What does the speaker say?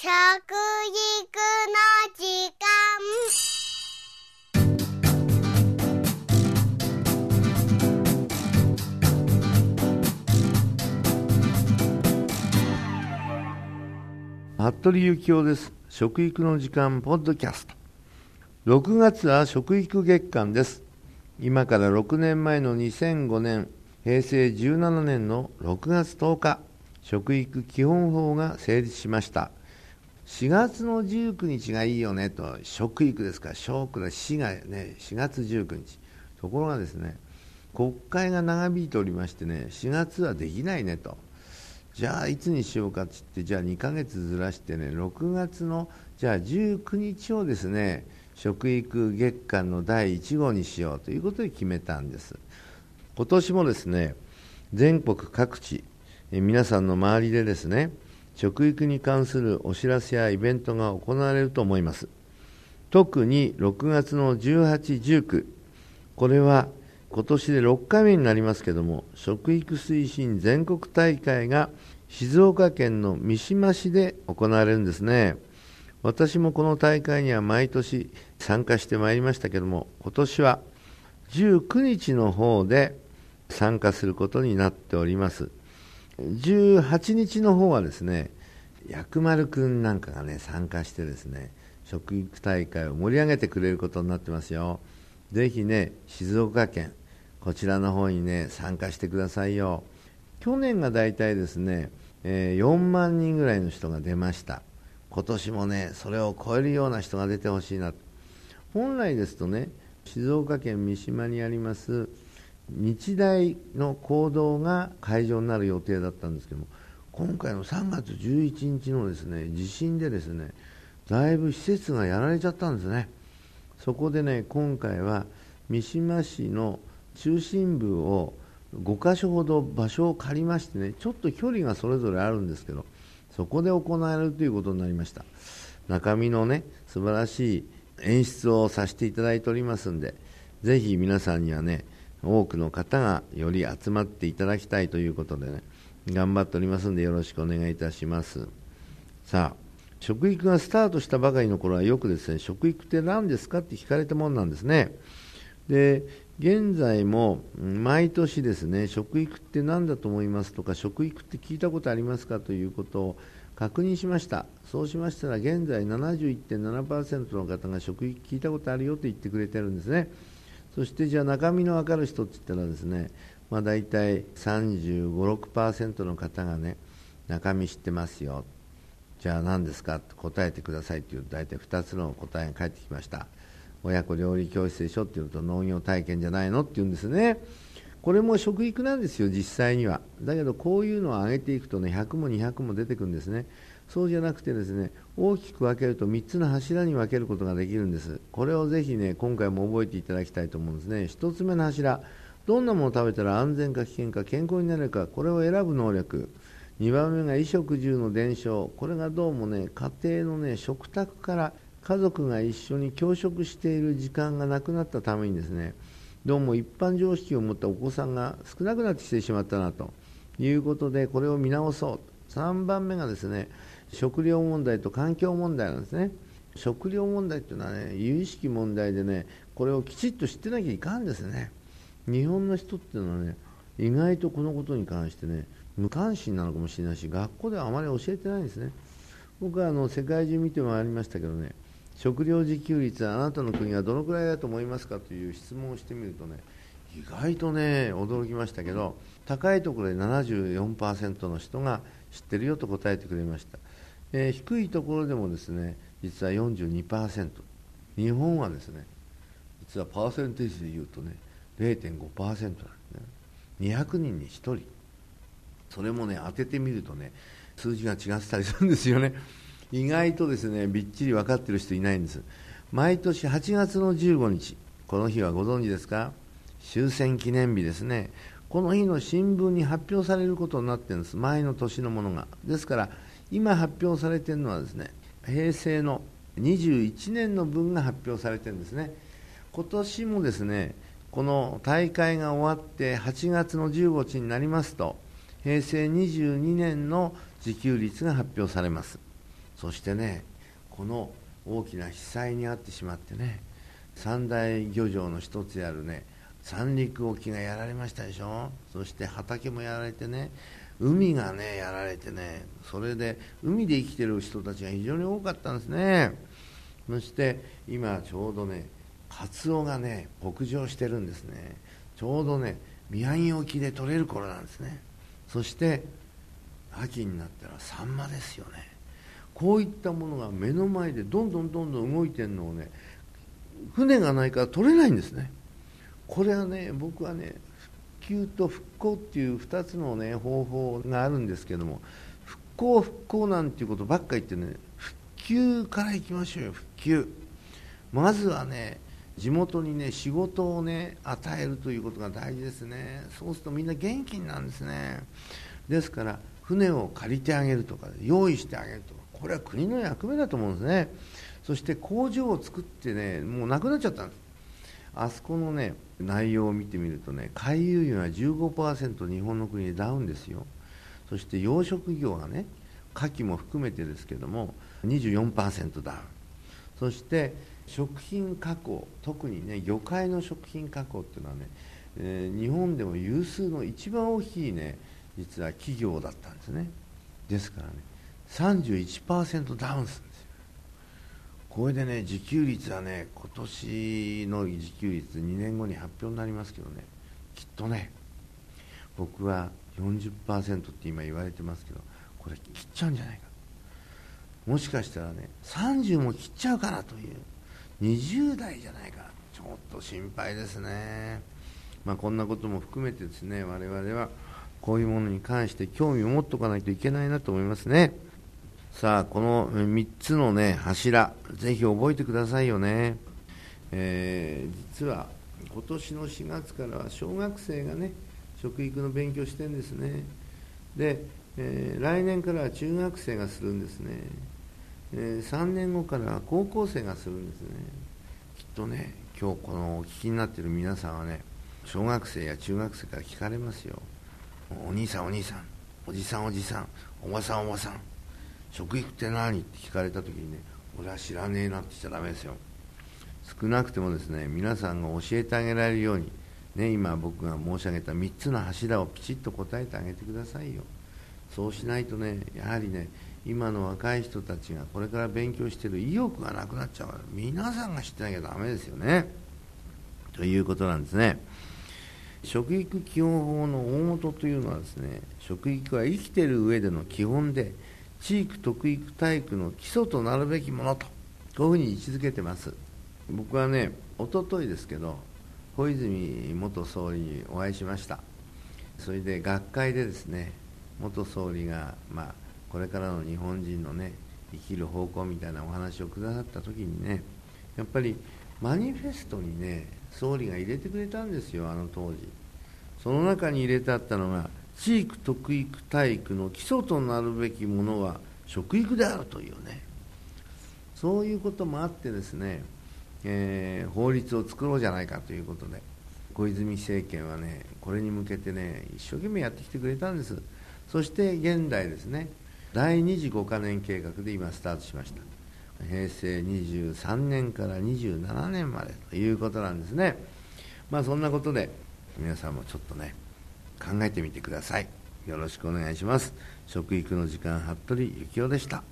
食育の時間。服部幸男です。食育の時間ポッドキャスト。6月は食育月間です。今から6年前の2005年平成17年の6月10日食育基本法が成立しました。4月の19日がいいよねと食育ですか。ら食の死がね4月19日。ところがですね国会が長引いておりましてね4月はできないねと。じゃあいつにしようかって言ってじゃあ2ヶ月ずらしてね6月のじゃあ19日をですね食育月間の第1号にしようということで決めたんです。今年もですね全国各地皆さんの周りでですね食育に関するお知らせやイベントが行われると思います。特に6月の18、19これは今年で6回目になりますけども食育推進全国大会が静岡県の三島市で行われるんですね。私もこの大会には毎年参加してまいりましたけども今年は19日の方で参加することになっております。18日の方はですね薬丸君なんかがね参加してですね食育大会を盛り上げてくれることになってますよ。ぜひね静岡県こちらの方にね参加してくださいよ。去年が大体ですね、えー、4万人ぐらいの人が出ました。今年もねそれを超えるような人が出てほしいな本来ですとね静岡県三島にあります日大の講堂が会場になる予定だったんですけども今回の3月11日のですね地震でですねだいぶ施設がやられちゃったんですね。そこでね今回は三島市の中心部を5箇所ほど場所を借りましてねちょっと距離がそれぞれあるんですけどそこで行われるということになりました。中身のね素晴らしい演出をさせていただいておりますんでぜひ皆さんにはね多くの方がより集まっていただきたいということでね頑張っておりますんでよろしくお願いいたします。さあ食育がスタートしたばかりの頃はよくですね食育って何ですかって聞かれたもんなんですね。で現在も毎年ですね食育って何だと思いますとか食育って聞いたことありますかということを確認しました。そうしましたら現在71.7%の方が食育聞いたことあるよと言ってくれてるんですね。そしてじゃあ中身の分かる人って言ったらですね、まあ、大体35、6%の方がね中身知ってますよ。じゃあ何ですか？と答えてください。という大体2つの答えが返ってきました。親子料理教室でしょ？って言うと農業体験じゃないの？って言うんですね。これも食育なんですよ実際には。だけどこういうのを上げていくとね100も200も出てくるんですね。そうじゃなくてですね大きく分けると3つの柱に分けることができるんです。これをぜひね今回も覚えていただきたいと思うんですね。1つ目の柱。どんなものを食べたら安全か危険か健康になるかこれを選ぶ能力。2番目が衣食住の伝承。これがどうもね家庭のね食卓から家族が一緒に共食している時間がなくなったためにですね。どうも一般常識を持ったお子さんが少なくなってきてしまったなと。いうことでこれを見直そう。3番目がですね食料問題と環境問題なんですね。食料問題っていうのはね有意識問題でねこれをきちっと知ってなきゃいかんですね。日本の人っていうのはね意外とこのことに関してね無関心なのかもしれないし学校ではあまり教えてないんですね。僕はあの世界中見て回りましたけどね食料自給率はあなたの国はどのくらいだと思いますかという質問をしてみるとね意外とね驚きましたけど高いところで74%の人が知ってるよと答えてくれました。えー、低いところでもですね実は42%日本はですね実はパーセンテージでいうとね0.5%なんですね。200人に1人それもね当ててみるとね数字が違ってたりするんですよね。意外とですねびっちり分かってる人いないんです。毎年8月の15日この日はご存知ですか？終戦記念日ですね。この日の新聞に発表されることになってるんです。前の年のものが。ですから今発表されてるのはですね平成の21年の分が発表されてるんですね。今年もですねこの大会が終わって8月の15日になりますと平成22年の自給率が発表されます。そしてねこの大きな被災に遭ってしまってね三大漁場の一つであるね三陸沖がやられましたでしょ。そして畑もやられてね海がねやられてねそれで海で生きてる人たちが非常に多かったんですね。そして今ちょうどねカツオがね北上してるんですね。ちょうどね宮城沖で取れる頃なんですね。そして秋になったらサンマですよね。こういったものが目の前でどんどんどんどん動いてるのをね船がないから取れないんですね。これはね僕はね復旧と復興っていう2つのね方法があるんですけども復興復興なんていうことばっか言ってね復旧からいきましょうよ復旧。まずはね地元にね仕事をね与えるということが大事ですね。そうするとみんな元気になるんですね。ですから船を借りてあげるとか用意してあげるとかこれは国の役目だと思うんですね。そして工場を作ってねもうなくなっちゃったんです。あそこのね内容を見てみるとね海遊魚が15%日本の国でダウンですよ。そして養殖業がね牡蠣も含めてですけども24%ダウン。そして食品加工特にね魚介の食品加工っていうのはね、えー、日本でも有数の一番大きいね実は企業だったんですね。ですからね31%ダウンするんですよ。これでね自給率はね今年の自給率2年後に発表になりますけどねきっとね僕は40%って今言われてますけどこれ切っちゃうんじゃないか。もしかしたらね30も切っちゃうかなという。20代じゃないか。ちょっと心配ですね、まあ、こんなことも含めてですね我々はこういうものに関して興味を持っておかないといけないなと思いますね。さあこの3つのね柱ぜひ覚えてくださいよね、えー、実は今年の4月からは小学生がね食育の勉強してんですね。で、えー、来年からは中学生がするんですね。え3年後から高校生がするんですね。きっとね今日このお聞きになってる皆さんはね小学生や中学生から聞かれますよ。お兄さんお兄さんおじさんおじさんおばさんおばさん食育って何？って聞かれた時にね俺は知らねえなって言っちゃダメですよ。少なくてもですね皆さんが教えてあげられるようにね今僕が申し上げた3つの柱をきちっと答えてあげてくださいよ。そうしないとねやはりね今の若い人たちがこれから勉強している意欲がなくなっちゃうから皆さんが知ってなきゃだめですよね。ということなんですね。食育基本法の大元というのはですね食育は生きている上での基本で地域特育体育の基礎となるべきものとこういうふうに位置づけてます。僕はねおとといですけど小泉元総理にお会いしました。それで学会でですね元総理がまあこれからの日本人のね生きる方向みたいなお話をくださった時にねやっぱりマニフェストにね総理が入れてくれたんですよあの当時。その中に入れてあったのが地域特育体育の基礎となるべきものは食育であるというね。そういうこともあってですね、えー、法律を作ろうじゃないかということで小泉政権はねこれに向けてね一生懸命やってきてくれたんです。そして現代ですね。第2次5カ年計画で今スタートしました。平成23年から27年までということなんですね。まあそんなことで皆さんもちょっとね考えてみてください。よろしくお願いします。食育の時間服部幸男でした。